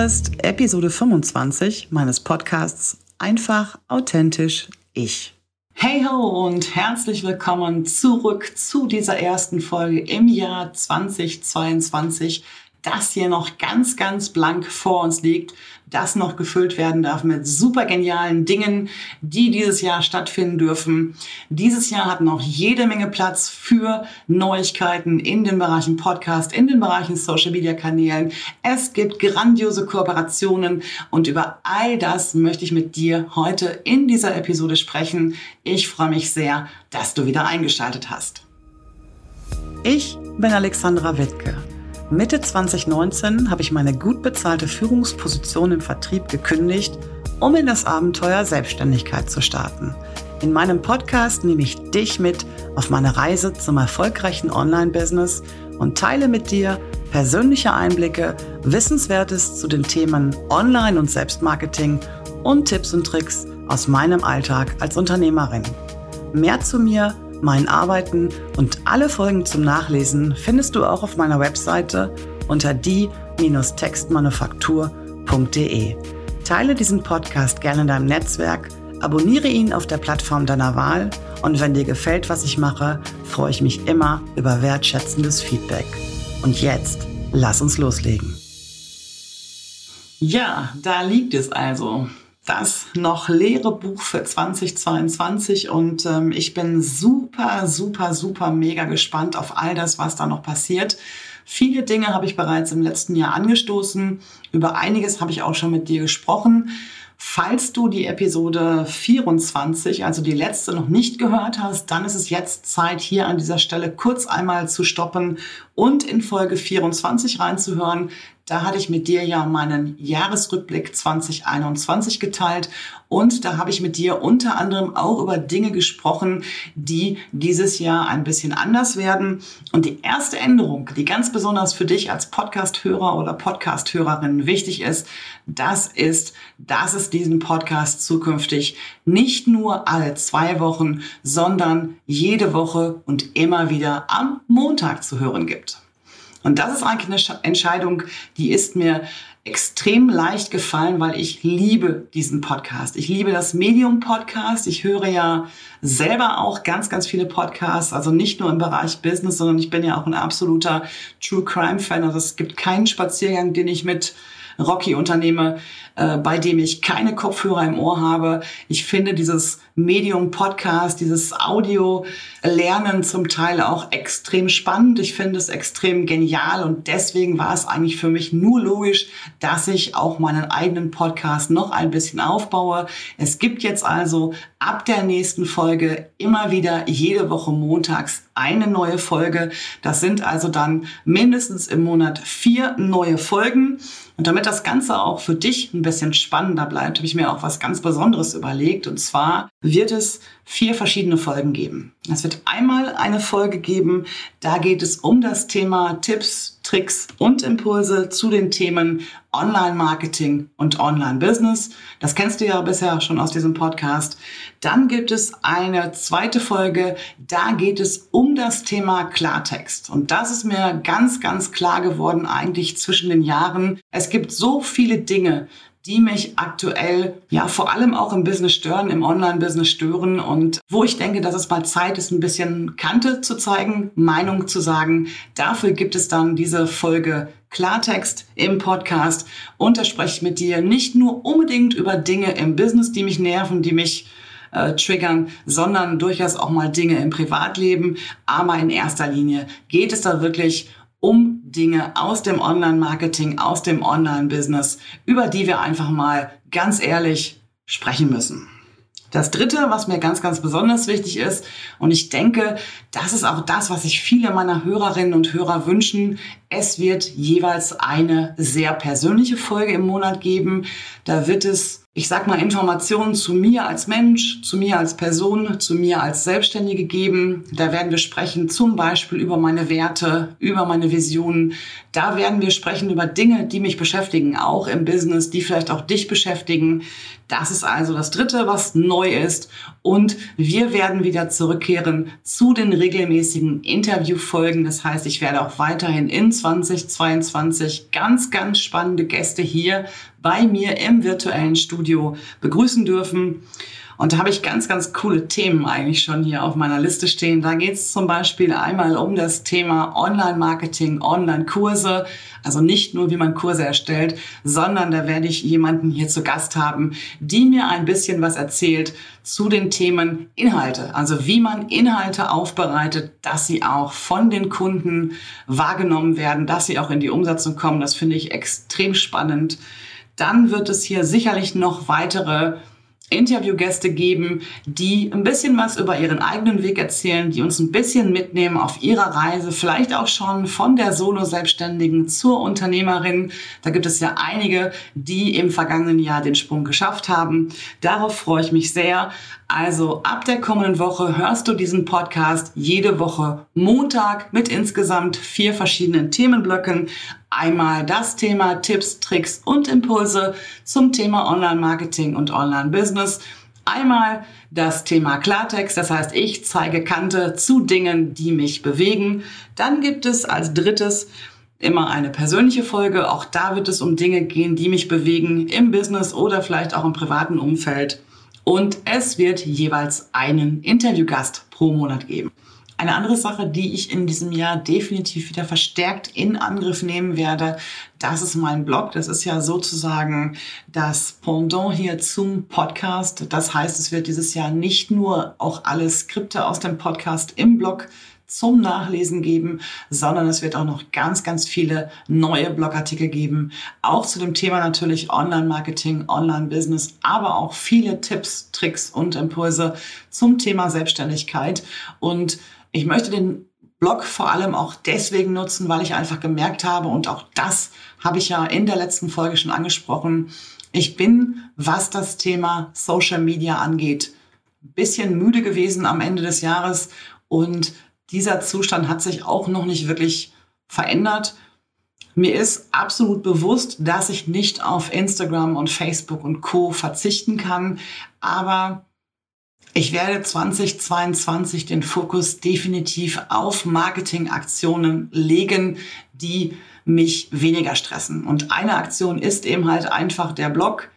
hörst Episode 25 meines Podcasts Einfach authentisch ich. Hey ho und herzlich willkommen zurück zu dieser ersten Folge im Jahr 2022 das hier noch ganz, ganz blank vor uns liegt, das noch gefüllt werden darf mit super genialen Dingen, die dieses Jahr stattfinden dürfen. Dieses Jahr hat noch jede Menge Platz für Neuigkeiten in den Bereichen Podcast, in den Bereichen Social Media Kanälen. Es gibt grandiose Kooperationen und über all das möchte ich mit dir heute in dieser Episode sprechen. Ich freue mich sehr, dass du wieder eingeschaltet hast. Ich bin Alexandra Wittke Mitte 2019 habe ich meine gut bezahlte Führungsposition im Vertrieb gekündigt, um in das Abenteuer Selbstständigkeit zu starten. In meinem Podcast nehme ich dich mit auf meine Reise zum erfolgreichen Online-Business und teile mit dir persönliche Einblicke, Wissenswertes zu den Themen Online- und Selbstmarketing und Tipps und Tricks aus meinem Alltag als Unternehmerin. Mehr zu mir mein Arbeiten und alle Folgen zum Nachlesen findest du auch auf meiner Webseite unter die-textmanufaktur.de. Teile diesen Podcast gerne in deinem Netzwerk, abonniere ihn auf der Plattform deiner Wahl und wenn dir gefällt, was ich mache, freue ich mich immer über wertschätzendes Feedback. Und jetzt, lass uns loslegen. Ja, da liegt es also das noch leere Buch für 2022 und ähm, ich bin super, super, super mega gespannt auf all das, was da noch passiert. Viele Dinge habe ich bereits im letzten Jahr angestoßen. Über einiges habe ich auch schon mit dir gesprochen. Falls du die Episode 24, also die letzte, noch nicht gehört hast, dann ist es jetzt Zeit, hier an dieser Stelle kurz einmal zu stoppen und in Folge 24 reinzuhören. Da hatte ich mit dir ja meinen Jahresrückblick 2021 geteilt und da habe ich mit dir unter anderem auch über Dinge gesprochen, die dieses Jahr ein bisschen anders werden. Und die erste Änderung, die ganz besonders für dich als Podcast-Hörer oder Podcast-Hörerin wichtig ist, das ist, dass es diesen Podcast zukünftig nicht nur alle zwei Wochen, sondern jede Woche und immer wieder am Montag zu hören gibt. Und das ist eigentlich eine Entscheidung, die ist mir extrem leicht gefallen, weil ich liebe diesen Podcast. Ich liebe das Medium Podcast. Ich höre ja selber auch ganz, ganz viele Podcasts, also nicht nur im Bereich Business, sondern ich bin ja auch ein absoluter True Crime Fan. Also es gibt keinen Spaziergang, den ich mit Rocky unternehme, äh, bei dem ich keine Kopfhörer im Ohr habe. Ich finde dieses Medium Podcast, dieses Audio Lernen zum Teil auch extrem spannend. Ich finde es extrem genial und deswegen war es eigentlich für mich nur logisch, dass ich auch meinen eigenen Podcast noch ein bisschen aufbaue. Es gibt jetzt also ab der nächsten Folge immer wieder jede Woche montags eine neue Folge. Das sind also dann mindestens im Monat vier neue Folgen. Und damit das Ganze auch für dich ein bisschen spannender bleibt, habe ich mir auch was ganz Besonderes überlegt. Und zwar wird es vier verschiedene Folgen geben. Es wird einmal eine Folge geben, da geht es um das Thema Tipps, Tricks und Impulse zu den Themen Online-Marketing und Online-Business. Das kennst du ja bisher schon aus diesem Podcast. Dann gibt es eine zweite Folge, da geht es um das Thema Klartext. Und das ist mir ganz, ganz klar geworden eigentlich zwischen den Jahren. Es gibt so viele Dinge, die mich aktuell ja vor allem auch im Business stören, im Online-Business stören und wo ich denke, dass es mal Zeit ist, ein bisschen Kante zu zeigen, Meinung zu sagen. Dafür gibt es dann diese Folge Klartext im Podcast und da spreche ich mit dir nicht nur unbedingt über Dinge im Business, die mich nerven, die mich äh, triggern, sondern durchaus auch mal Dinge im Privatleben. Aber in erster Linie geht es da wirklich um Dinge aus dem Online-Marketing, aus dem Online-Business, über die wir einfach mal ganz ehrlich sprechen müssen. Das Dritte, was mir ganz, ganz besonders wichtig ist, und ich denke, das ist auch das, was sich viele meiner Hörerinnen und Hörer wünschen, es wird jeweils eine sehr persönliche Folge im Monat geben. Da wird es ich sag mal, Informationen zu mir als Mensch, zu mir als Person, zu mir als Selbstständige geben. Da werden wir sprechen zum Beispiel über meine Werte, über meine Visionen. Da werden wir sprechen über Dinge, die mich beschäftigen, auch im Business, die vielleicht auch dich beschäftigen. Das ist also das Dritte, was neu ist. Und wir werden wieder zurückkehren zu den regelmäßigen Interviewfolgen. Das heißt, ich werde auch weiterhin in 2022 ganz, ganz spannende Gäste hier bei mir im virtuellen Studio begrüßen dürfen. Und da habe ich ganz, ganz coole Themen eigentlich schon hier auf meiner Liste stehen. Da geht es zum Beispiel einmal um das Thema Online-Marketing, Online-Kurse. Also nicht nur, wie man Kurse erstellt, sondern da werde ich jemanden hier zu Gast haben, die mir ein bisschen was erzählt zu den Themen Inhalte. Also wie man Inhalte aufbereitet, dass sie auch von den Kunden wahrgenommen werden, dass sie auch in die Umsetzung kommen. Das finde ich extrem spannend. Dann wird es hier sicherlich noch weitere Interviewgäste geben, die ein bisschen was über ihren eigenen Weg erzählen, die uns ein bisschen mitnehmen auf ihrer Reise, vielleicht auch schon von der Solo-Selbstständigen zur Unternehmerin. Da gibt es ja einige, die im vergangenen Jahr den Sprung geschafft haben. Darauf freue ich mich sehr. Also ab der kommenden Woche hörst du diesen Podcast jede Woche Montag mit insgesamt vier verschiedenen Themenblöcken. Einmal das Thema Tipps, Tricks und Impulse zum Thema Online-Marketing und Online-Business. Einmal das Thema Klartext, das heißt, ich zeige Kante zu Dingen, die mich bewegen. Dann gibt es als drittes immer eine persönliche Folge. Auch da wird es um Dinge gehen, die mich bewegen im Business oder vielleicht auch im privaten Umfeld und es wird jeweils einen Interviewgast pro Monat geben. Eine andere Sache, die ich in diesem Jahr definitiv wieder verstärkt in Angriff nehmen werde, das ist mein Blog. Das ist ja sozusagen das Pendant hier zum Podcast. Das heißt, es wird dieses Jahr nicht nur auch alle Skripte aus dem Podcast im Blog zum Nachlesen geben, sondern es wird auch noch ganz, ganz viele neue Blogartikel geben. Auch zu dem Thema natürlich Online-Marketing, Online-Business, aber auch viele Tipps, Tricks und Impulse zum Thema Selbstständigkeit. Und ich möchte den Blog vor allem auch deswegen nutzen, weil ich einfach gemerkt habe, und auch das habe ich ja in der letzten Folge schon angesprochen, ich bin, was das Thema Social Media angeht, ein bisschen müde gewesen am Ende des Jahres. Und dieser Zustand hat sich auch noch nicht wirklich verändert. Mir ist absolut bewusst, dass ich nicht auf Instagram und Facebook und Co. verzichten kann, aber ich werde 2022 den Fokus definitiv auf Marketingaktionen legen, die mich weniger stressen. Und eine Aktion ist eben halt einfach der Blog.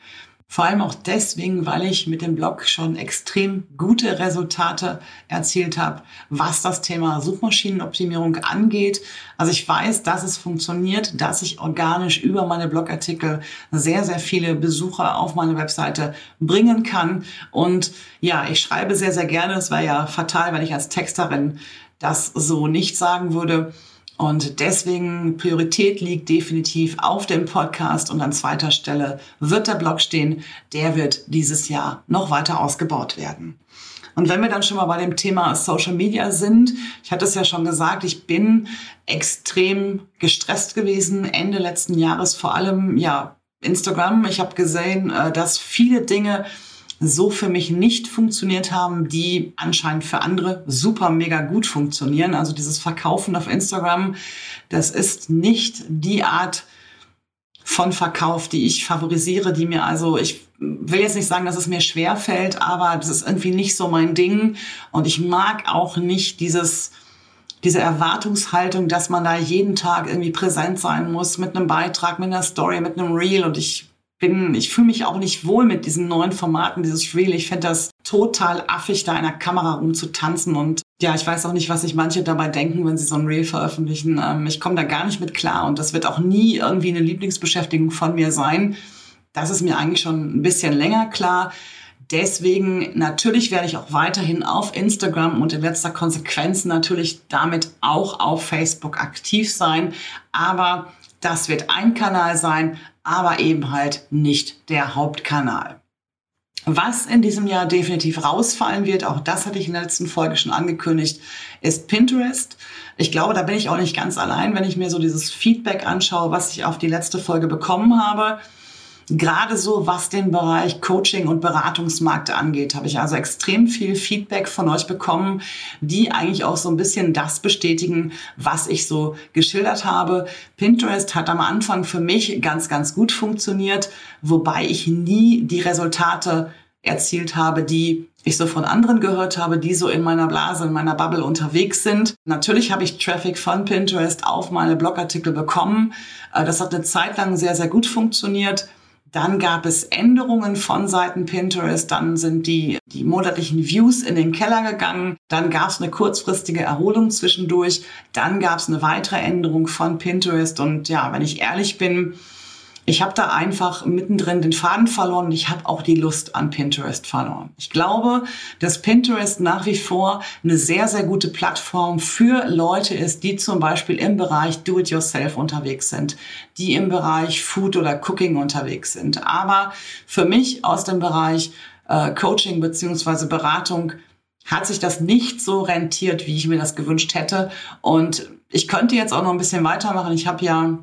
Vor allem auch deswegen, weil ich mit dem Blog schon extrem gute Resultate erzielt habe, was das Thema Suchmaschinenoptimierung angeht. Also ich weiß, dass es funktioniert, dass ich organisch über meine Blogartikel sehr, sehr viele Besucher auf meine Webseite bringen kann. Und ja, ich schreibe sehr, sehr gerne. Es wäre ja fatal, wenn ich als Texterin das so nicht sagen würde. Und deswegen Priorität liegt definitiv auf dem Podcast und an zweiter Stelle wird der Blog stehen. Der wird dieses Jahr noch weiter ausgebaut werden. Und wenn wir dann schon mal bei dem Thema Social Media sind, ich hatte es ja schon gesagt, ich bin extrem gestresst gewesen Ende letzten Jahres, vor allem ja Instagram. Ich habe gesehen, äh, dass viele Dinge so für mich nicht funktioniert haben, die anscheinend für andere super mega gut funktionieren. Also dieses Verkaufen auf Instagram, das ist nicht die Art von Verkauf, die ich favorisiere, die mir also, ich will jetzt nicht sagen, dass es mir schwer fällt, aber das ist irgendwie nicht so mein Ding. Und ich mag auch nicht dieses, diese Erwartungshaltung, dass man da jeden Tag irgendwie präsent sein muss mit einem Beitrag, mit einer Story, mit einem Reel. Und ich bin, ich fühle mich auch nicht wohl mit diesen neuen Formaten, dieses Reel. Ich finde das total affig, da in der Kamera rumzutanzen und ja, ich weiß auch nicht, was sich manche dabei denken, wenn sie so ein Reel veröffentlichen. Ähm, ich komme da gar nicht mit klar und das wird auch nie irgendwie eine Lieblingsbeschäftigung von mir sein. Das ist mir eigentlich schon ein bisschen länger klar. Deswegen natürlich werde ich auch weiterhin auf Instagram und in letzter Konsequenz natürlich damit auch auf Facebook aktiv sein. Aber das wird ein Kanal sein, aber eben halt nicht der Hauptkanal. Was in diesem Jahr definitiv rausfallen wird, auch das hatte ich in der letzten Folge schon angekündigt, ist Pinterest. Ich glaube, da bin ich auch nicht ganz allein, wenn ich mir so dieses Feedback anschaue, was ich auf die letzte Folge bekommen habe. Gerade so, was den Bereich Coaching und Beratungsmarkt angeht, habe ich also extrem viel Feedback von euch bekommen, die eigentlich auch so ein bisschen das bestätigen, was ich so geschildert habe. Pinterest hat am Anfang für mich ganz, ganz gut funktioniert, wobei ich nie die Resultate erzielt habe, die ich so von anderen gehört habe, die so in meiner Blase, in meiner Bubble unterwegs sind. Natürlich habe ich Traffic von Pinterest auf meine Blogartikel bekommen. Äh, das hat eine Zeit lang sehr, sehr gut funktioniert. Dann gab es Änderungen von Seiten Pinterest. Dann sind die, die monatlichen Views in den Keller gegangen. Dann gab es eine kurzfristige Erholung zwischendurch. Dann gab es eine weitere Änderung von Pinterest. Und ja, wenn ich ehrlich bin, ich habe da einfach mittendrin den Faden verloren und ich habe auch die Lust an Pinterest verloren. Ich glaube, dass Pinterest nach wie vor eine sehr, sehr gute Plattform für Leute ist, die zum Beispiel im Bereich Do-it-yourself unterwegs sind, die im Bereich Food oder Cooking unterwegs sind. Aber für mich aus dem Bereich äh, Coaching beziehungsweise Beratung hat sich das nicht so rentiert, wie ich mir das gewünscht hätte. Und ich könnte jetzt auch noch ein bisschen weitermachen. Ich habe ja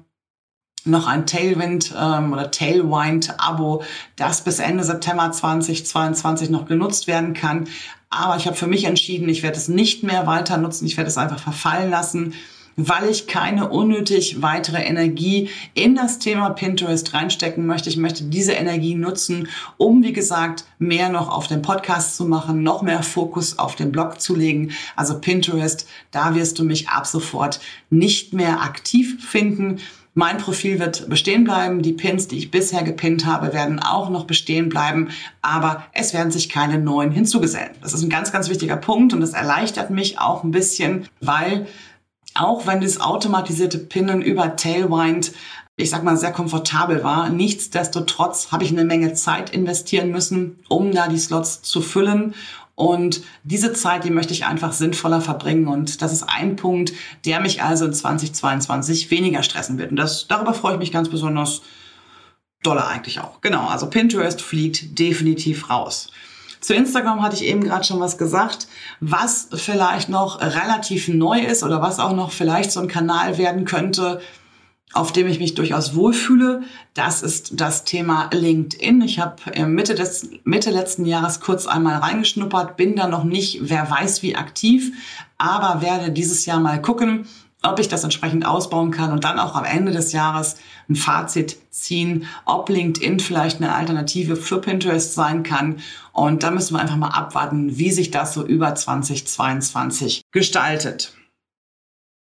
noch ein Tailwind ähm, oder Tailwind-Abo, das bis Ende September 2022 noch genutzt werden kann. Aber ich habe für mich entschieden, ich werde es nicht mehr weiter nutzen, ich werde es einfach verfallen lassen, weil ich keine unnötig weitere Energie in das Thema Pinterest reinstecken möchte. Ich möchte diese Energie nutzen, um, wie gesagt, mehr noch auf den Podcast zu machen, noch mehr Fokus auf den Blog zu legen. Also Pinterest, da wirst du mich ab sofort nicht mehr aktiv finden. Mein Profil wird bestehen bleiben. Die Pins, die ich bisher gepinnt habe, werden auch noch bestehen bleiben. Aber es werden sich keine neuen hinzugesellen. Das ist ein ganz, ganz wichtiger Punkt und das erleichtert mich auch ein bisschen, weil auch wenn das automatisierte Pinnen über Tailwind ich sag mal, sehr komfortabel war. Nichtsdestotrotz habe ich eine Menge Zeit investieren müssen, um da die Slots zu füllen. Und diese Zeit, die möchte ich einfach sinnvoller verbringen. Und das ist ein Punkt, der mich also in 2022 weniger stressen wird. Und das, darüber freue ich mich ganz besonders doller eigentlich auch. Genau, also Pinterest fliegt definitiv raus. Zu Instagram hatte ich eben gerade schon was gesagt, was vielleicht noch relativ neu ist oder was auch noch vielleicht so ein Kanal werden könnte, auf dem ich mich durchaus wohlfühle. Das ist das Thema LinkedIn. Ich habe Mitte, des, Mitte letzten Jahres kurz einmal reingeschnuppert, bin da noch nicht, wer weiß wie aktiv, aber werde dieses Jahr mal gucken, ob ich das entsprechend ausbauen kann und dann auch am Ende des Jahres ein Fazit ziehen, ob LinkedIn vielleicht eine Alternative für Pinterest sein kann. Und da müssen wir einfach mal abwarten, wie sich das so über 2022 gestaltet.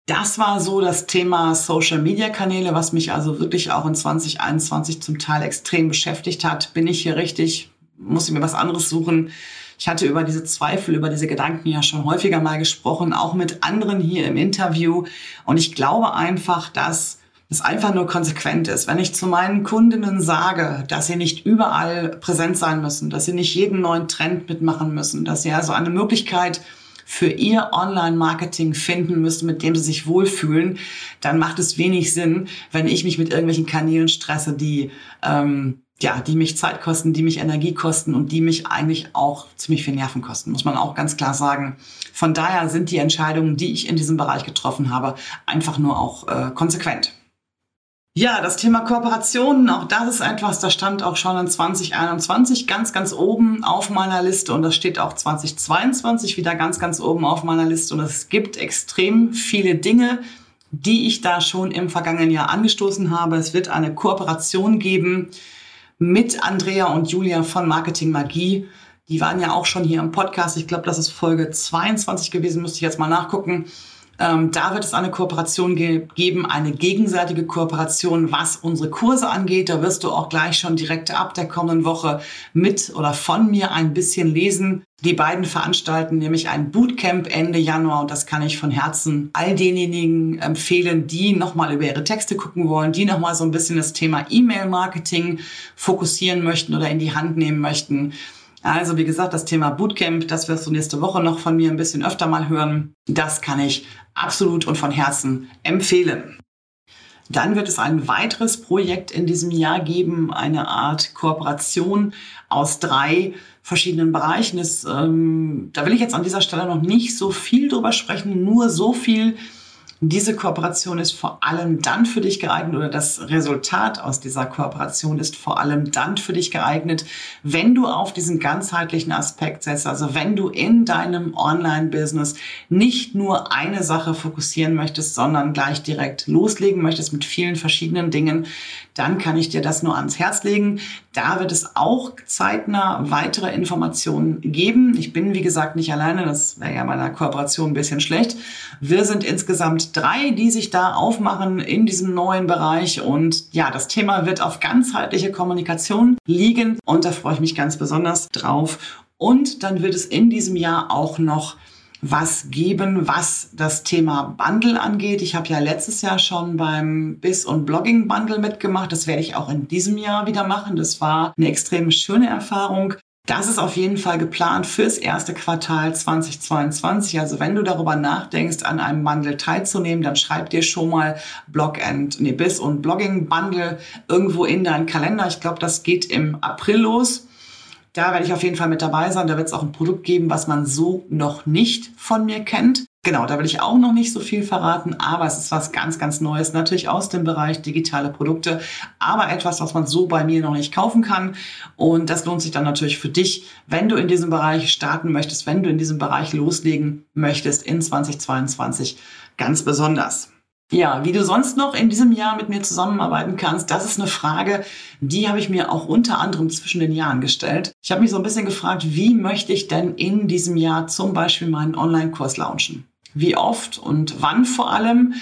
Das war so das Thema Social Media Kanäle, was mich also wirklich auch in 2021 zum Teil extrem beschäftigt hat. Bin ich hier richtig? Muss ich mir was anderes suchen? Ich hatte über diese Zweifel, über diese Gedanken ja schon häufiger mal gesprochen, auch mit anderen hier im Interview. Und ich glaube einfach, dass es einfach nur konsequent ist. Wenn ich zu meinen Kundinnen sage, dass sie nicht überall präsent sein müssen, dass sie nicht jeden neuen Trend mitmachen müssen, dass sie also eine Möglichkeit für ihr Online-Marketing finden müssen, mit dem sie sich wohlfühlen, dann macht es wenig Sinn, wenn ich mich mit irgendwelchen Kanälen stresse, die ähm, ja, die mich Zeit kosten, die mich Energie kosten und die mich eigentlich auch ziemlich viel Nerven kosten, muss man auch ganz klar sagen. Von daher sind die Entscheidungen, die ich in diesem Bereich getroffen habe, einfach nur auch äh, konsequent. Ja, das Thema Kooperationen, auch das ist etwas, das stand auch schon in 2021 ganz, ganz oben auf meiner Liste und das steht auch 2022 wieder ganz, ganz oben auf meiner Liste und es gibt extrem viele Dinge, die ich da schon im vergangenen Jahr angestoßen habe. Es wird eine Kooperation geben mit Andrea und Julia von Marketing Magie. Die waren ja auch schon hier im Podcast. Ich glaube, das ist Folge 22 gewesen, müsste ich jetzt mal nachgucken. Ähm, da wird es eine Kooperation ge geben, eine gegenseitige Kooperation, was unsere Kurse angeht. Da wirst du auch gleich schon direkt ab der kommenden Woche mit oder von mir ein bisschen lesen. Die beiden veranstalten nämlich ein Bootcamp Ende Januar und das kann ich von Herzen all denjenigen empfehlen, die nochmal über ihre Texte gucken wollen, die nochmal so ein bisschen das Thema E-Mail-Marketing fokussieren möchten oder in die Hand nehmen möchten. Also wie gesagt, das Thema Bootcamp, das wirst du nächste Woche noch von mir ein bisschen öfter mal hören. Das kann ich absolut und von Herzen empfehlen. Dann wird es ein weiteres Projekt in diesem Jahr geben, eine Art Kooperation aus drei verschiedenen Bereichen. Das, ähm, da will ich jetzt an dieser Stelle noch nicht so viel drüber sprechen, nur so viel, Diese Kooperation ist vor allem dann für dich geeignet oder das Resultat aus dieser Kooperation ist vor allem dann für dich geeignet, wenn du auf diesen ganzheitlichen Aspekt setzt. Also wenn du in deinem Online-Business nicht nur eine Sache fokussieren möchtest, sondern gleich direkt loslegen möchtest mit vielen verschiedenen Dingen, dann kann ich dir das nur ans Herz legen. Da wird es auch zeitnah weitere Informationen geben. Ich bin, wie gesagt, nicht alleine. Das wäre ja bei einer Kooperation ein bisschen schlecht. Wir sind insgesamt drei, die sich da aufmachen in diesem neuen Bereich. Und ja, das Thema wird auf ganzheitliche Kommunikation liegen. Und da freue ich mich ganz besonders drauf. Und dann wird es in diesem Jahr auch noch was geben, was das Thema Bundle angeht. Ich habe ja letztes Jahr schon beim Biz und Blogging Bundle mitgemacht. Das werde ich auch in diesem Jahr wieder machen. Das war eine extrem schöne Erfahrung. Das ist auf jeden Fall geplant fürs erste Quartal 2022. Also wenn du darüber nachdenkst, an einem Bundle teilzunehmen, dann schreib dir schon mal Blog and nee, Biz und Blogging Bundle irgendwo in deinen Kalender. Ich glaube, das geht im April los. Da werde ich auf jeden Fall mit dabei sein. Da wird es auch ein Produkt geben, was man so noch nicht von mir kennt. Genau, da will ich auch noch nicht so viel verraten, aber es ist was ganz, ganz Neues, natürlich aus dem Bereich digitale Produkte, aber etwas, was man so bei mir noch nicht kaufen kann. Und das lohnt sich dann natürlich für dich, wenn du in diesem Bereich starten möchtest, wenn du in diesem Bereich loslegen möchtest in 2022 ganz besonders. Ja, wie du sonst noch in diesem Jahr mit mir zusammenarbeiten kannst, das ist eine Frage, die habe ich mir auch unter anderem zwischen den Jahren gestellt. Ich habe mich so ein bisschen gefragt, wie möchte ich denn in diesem Jahr zum Beispiel meinen Online-Kurs launchen? Wie oft und wann vor allem?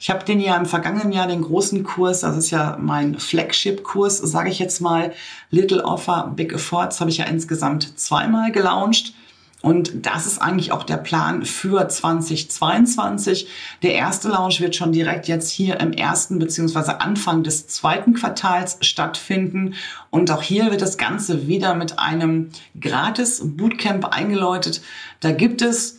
Ich habe den ja im vergangenen Jahr den großen Kurs, das ist ja mein Flagship-Kurs, sage ich jetzt mal, Little Offer, Big Efforts, habe ich ja insgesamt zweimal gelauncht. Und das ist eigentlich auch der Plan für 2022. Der erste Launch wird schon direkt jetzt hier im ersten beziehungsweise Anfang des zweiten Quartals stattfinden. Und auch hier wird das Ganze wieder mit einem gratis Bootcamp eingeläutet. Da gibt es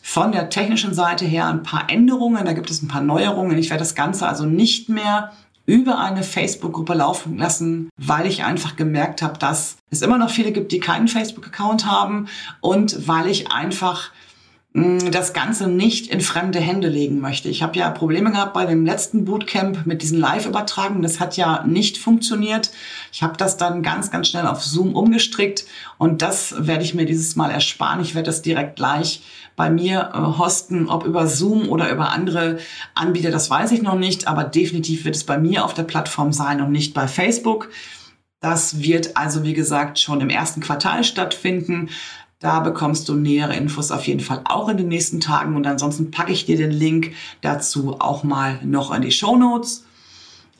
von der technischen Seite her ein paar Änderungen, da gibt es ein paar Neuerungen. Ich werde das Ganze also nicht mehr über eine Facebook-Gruppe laufen lassen, weil ich einfach gemerkt habe, dass es immer noch viele gibt, die keinen Facebook-Account haben und weil ich einfach das Ganze nicht in fremde Hände legen möchte. Ich habe ja Probleme gehabt bei dem letzten Bootcamp mit diesen Live-Übertragungen. Das hat ja nicht funktioniert. Ich habe das dann ganz, ganz schnell auf Zoom umgestrickt und das werde ich mir dieses Mal ersparen. Ich werde das direkt gleich bei mir äh, hosten, ob über Zoom oder über andere Anbieter, das weiß ich noch nicht, aber definitiv wird es bei mir auf der Plattform sein und nicht bei Facebook. Das wird also, wie gesagt, schon im ersten Quartal stattfinden. Da bekommst du nähere Infos auf jeden Fall auch in den nächsten Tagen. Und ansonsten packe ich dir den Link dazu auch mal noch in die Show Notes.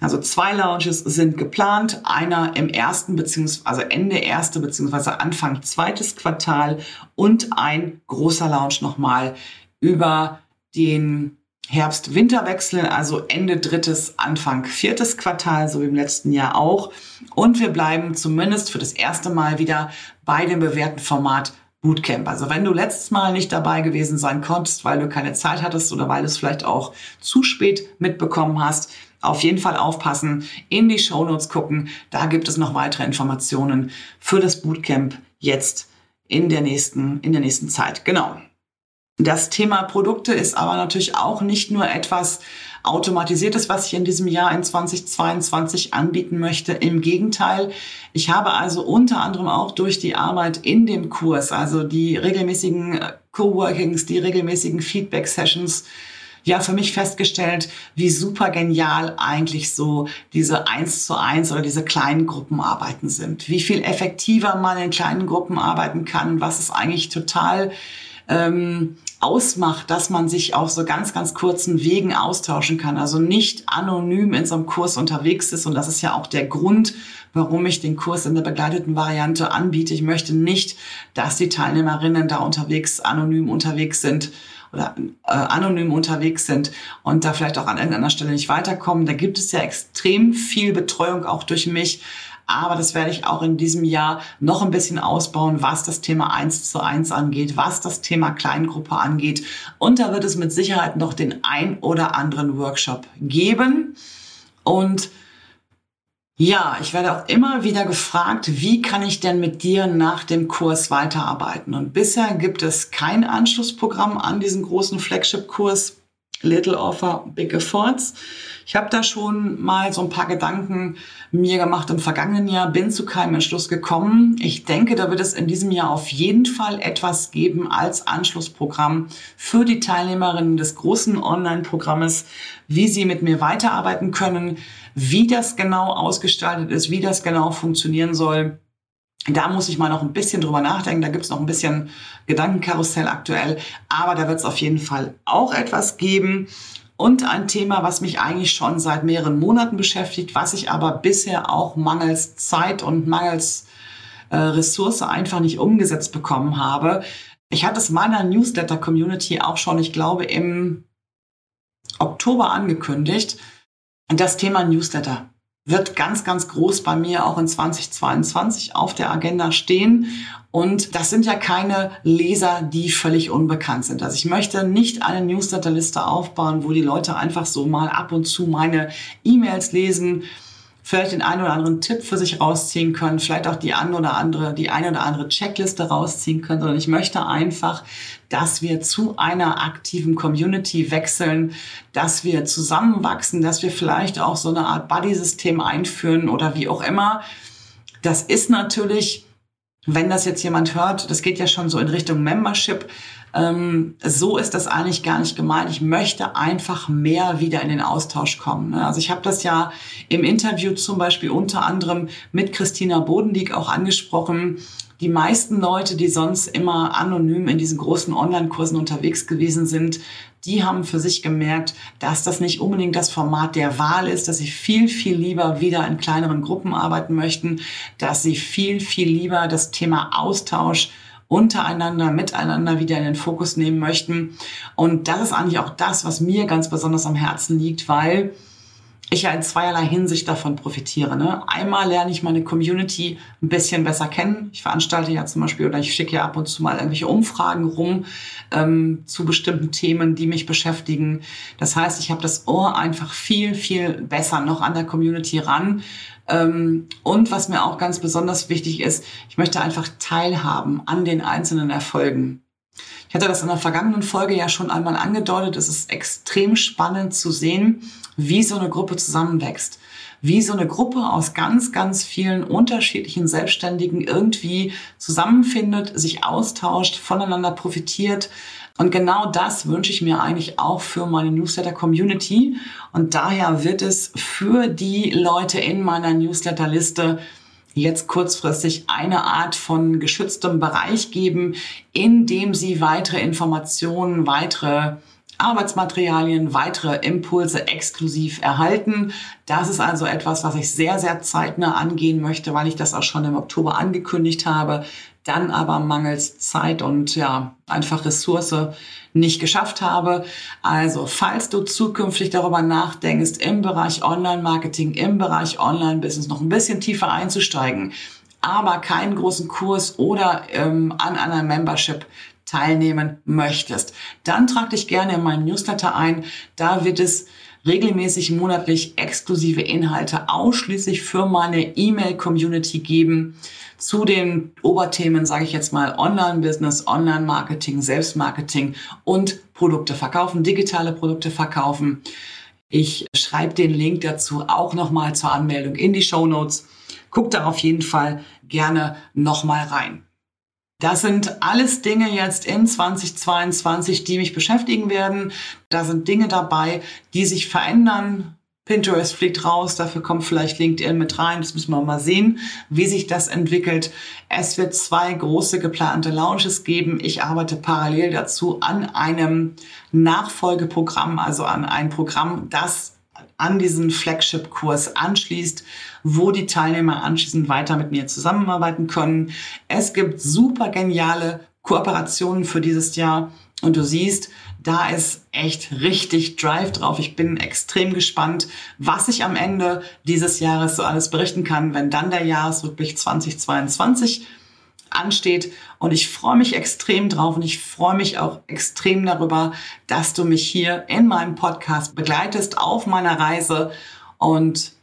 Also zwei Launches sind geplant, einer im ersten beziehungsweise also Ende erste beziehungsweise Anfang zweites Quartal und ein großer Launch nochmal über den Herbst-Winterwechsel, also Ende drittes, Anfang viertes Quartal, so wie im letzten Jahr auch. Und wir bleiben zumindest für das erste Mal wieder bei dem bewährten Format Bootcamp. Also wenn du letztes Mal nicht dabei gewesen sein konntest, weil du keine Zeit hattest oder weil du es vielleicht auch zu spät mitbekommen hast, auf jeden Fall aufpassen, in die Shownotes gucken. Da gibt es noch weitere Informationen für das Bootcamp jetzt in der nächsten, in der nächsten Zeit. Genau. Das Thema Produkte ist aber natürlich auch nicht nur etwas automatisiertes, was ich in diesem Jahr in 2022 anbieten möchte. Im Gegenteil, ich habe also unter anderem auch durch die Arbeit in dem Kurs, also die regelmäßigen Coworkings, die regelmäßigen Feedback-Sessions, ja für mich festgestellt, wie super genial eigentlich so diese eins zu eins oder diese kleinen Gruppenarbeiten sind. Wie viel effektiver man in kleinen Gruppen arbeiten kann, was es eigentlich total ähm, ausmacht, dass man sich auf so ganz, ganz kurzen Wegen austauschen kann. Also nicht anonym in so einem Kurs unterwegs ist. Und das ist ja auch der Grund, warum ich den Kurs in der begleiteten Variante anbiete. Ich möchte nicht, dass die Teilnehmerinnen da unterwegs, anonym unterwegs sind oder äh, anonym unterwegs sind und da vielleicht auch an irgendeiner Stelle nicht weiterkommen. Da gibt es ja extrem viel Betreuung auch durch mich. Aber das werde ich auch in diesem Jahr noch ein bisschen ausbauen, was das Thema 1 zu 1 angeht, was das Thema Kleingruppe angeht. Und da wird es mit Sicherheit noch den ein oder anderen Workshop geben. Und ja, ich werde auch immer wieder gefragt, wie kann ich denn mit dir nach dem Kurs weiterarbeiten? Und bisher gibt es kein Anschlussprogramm an diesen großen Flagship-Kurs. Little Offer, Big Efforts. Ich habe da schon mal so ein paar Gedanken mir gemacht im vergangenen Jahr, bin zu keinem Entschluss gekommen. Ich denke, da wird es in diesem Jahr auf jeden Fall etwas geben als Anschlussprogramm für die Teilnehmerinnen des großen Online-Programmes, wie sie mit mir weiterarbeiten können, wie das genau ausgestaltet ist, wie das genau funktionieren soll. Da muss ich mal noch ein bisschen drüber nachdenken. Da gibt es noch ein bisschen Gedankenkarussell aktuell. Aber da wird es auf jeden Fall auch etwas geben. Und ein Thema, was mich eigentlich schon seit mehreren Monaten beschäftigt, was ich aber bisher auch mangels Zeit und mangels äh, Ressource einfach nicht umgesetzt bekommen habe. Ich hatte es meiner Newsletter-Community auch schon, ich glaube, im Oktober angekündigt. Das Thema Newsletter wird ganz, ganz groß bei mir auch in 2022 auf der Agenda stehen. Und das sind ja keine Leser, die völlig unbekannt sind. Also ich möchte nicht eine Newsletterliste aufbauen, wo die Leute einfach so mal ab und zu meine E-Mails lesen, vielleicht den einen oder anderen Tipp für sich rausziehen können, vielleicht auch die eine oder andere, die eine oder andere Checkliste rausziehen können, sondern ich möchte einfach, dass wir zu einer aktiven Community wechseln, dass wir zusammenwachsen, dass wir vielleicht auch so eine Art Buddy-System einführen oder wie auch immer. Das ist natürlich, wenn das jetzt jemand hört, das geht ja schon so in Richtung Membership, ähm, so ist das eigentlich gar nicht gemeint. Ich möchte einfach mehr wieder in den Austausch kommen. Ne? Also ich habe das ja im Interview zum Beispiel unter anderem mit Christina Bodendieck auch angesprochen. Die meisten Leute, die sonst immer anonym in diesen großen Online-Kursen unterwegs gewesen sind, die haben für sich gemerkt, dass das nicht unbedingt das Format der Wahl ist, dass sie viel, viel lieber wieder in kleineren Gruppen arbeiten möchten, dass sie viel, viel lieber das Thema Austausch untereinander, miteinander wieder in den Fokus nehmen möchten. Und das ist eigentlich auch das, was mir ganz besonders am Herzen liegt, weil ich ja in zweierlei Hinsicht davon profitiere. Ne? Einmal lerne ich meine Community ein bisschen besser kennen. Ich veranstalte ja zum Beispiel oder ich schicke ja ab und zu mal irgendwelche Umfragen rum ähm, zu bestimmten Themen, die mich beschäftigen. Das heißt, ich habe das Ohr einfach viel, viel besser noch an der Community ran ähm, und was mir auch ganz besonders wichtig ist, ich möchte einfach teilhaben an den einzelnen Erfolgen. Ich hatte das in der vergangenen Folge ja schon einmal angedeutet. Es ist extrem spannend zu sehen, wie so eine Gruppe zusammenwächst. Wie so eine Gruppe aus ganz, ganz vielen unterschiedlichen Selbstständigen irgendwie zusammenfindet, sich austauscht, voneinander profitiert, und genau das wünsche ich mir eigentlich auch für meine Newsletter-Community. Und daher wird es für die Leute in meiner Newsletter-Liste jetzt kurzfristig eine Art von geschütztem Bereich geben, in dem sie weitere Informationen, weitere Arbeitsmaterialien, weitere Impulse exklusiv erhalten. Das ist also etwas, was ich sehr, sehr zeitnah angehen möchte, weil ich das auch schon im Oktober angekündigt habe dann aber mangels Zeit und ja, einfach Ressource nicht geschafft habe. Also, falls du zukünftig darüber nachdenkst, im Bereich Online-Marketing, im Bereich Online-Business noch ein bisschen tiefer einzusteigen, aber keinen großen Kurs oder ähm, an einer Membership teilnehmen möchtest, dann trag dich gerne in meinen Newsletter ein. Da wird es regelmäßig monatlich exklusive Inhalte ausschließlich für meine E-Mail-Community geben zu den Oberthemen, sage ich jetzt mal, Online-Business, Online-Marketing, Selbstmarketing und Produkte verkaufen, digitale Produkte verkaufen. Ich schreibe den Link dazu auch nochmal zur Anmeldung in die Show Notes. Guck da auf jeden Fall gerne nochmal rein. Das sind alles Dinge jetzt in 2022, die mich beschäftigen werden. Da sind Dinge dabei, die sich verändern. Pinterest fliegt raus, dafür kommt vielleicht LinkedIn mit rein. Das müssen wir mal sehen, wie sich das entwickelt. Es wird zwei große geplante Launches geben. Ich arbeite parallel dazu an einem Nachfolgeprogramm, also an ein Programm, das an diesen Flagship-Kurs anschließt, wo die Teilnehmer anschließend weiter mit mir zusammenarbeiten können. Es gibt super geniale Kooperationen für dieses Jahr und du siehst, da ist echt richtig Drive drauf. Ich bin extrem gespannt, was ich am Ende dieses Jahres so alles berichten kann, wenn dann der Jahresrückblick 2022 ansteht. Und ich freue mich extrem drauf und ich freue mich auch extrem darüber, dass du mich hier in meinem Podcast begleitest auf meiner Reise. Und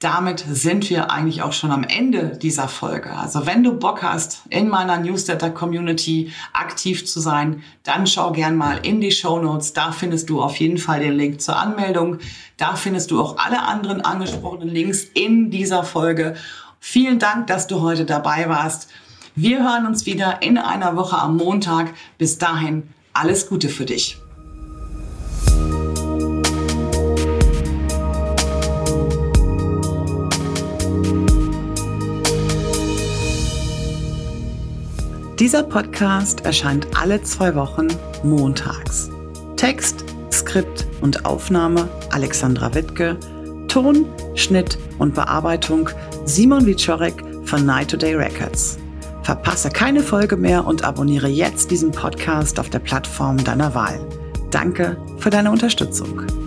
damit sind wir eigentlich auch schon am Ende dieser Folge. Also wenn du Bock hast, in meiner Newsletter-Community aktiv zu sein, dann schau gern mal in die Show Notes. Da findest du auf jeden Fall den Link zur Anmeldung. Da findest du auch alle anderen angesprochenen Links in dieser Folge. Vielen Dank, dass du heute dabei warst. Wir hören uns wieder in einer Woche am Montag. Bis dahin, alles Gute für dich. Dieser Podcast erscheint alle zwei Wochen montags. Text, Skript und Aufnahme Alexandra Wittke, Ton, Schnitt und Bearbeitung Simon Wiczorek von Night Today Records. Verpasse keine Folge mehr und abonniere jetzt diesen Podcast auf der Plattform deiner Wahl. Danke für deine Unterstützung.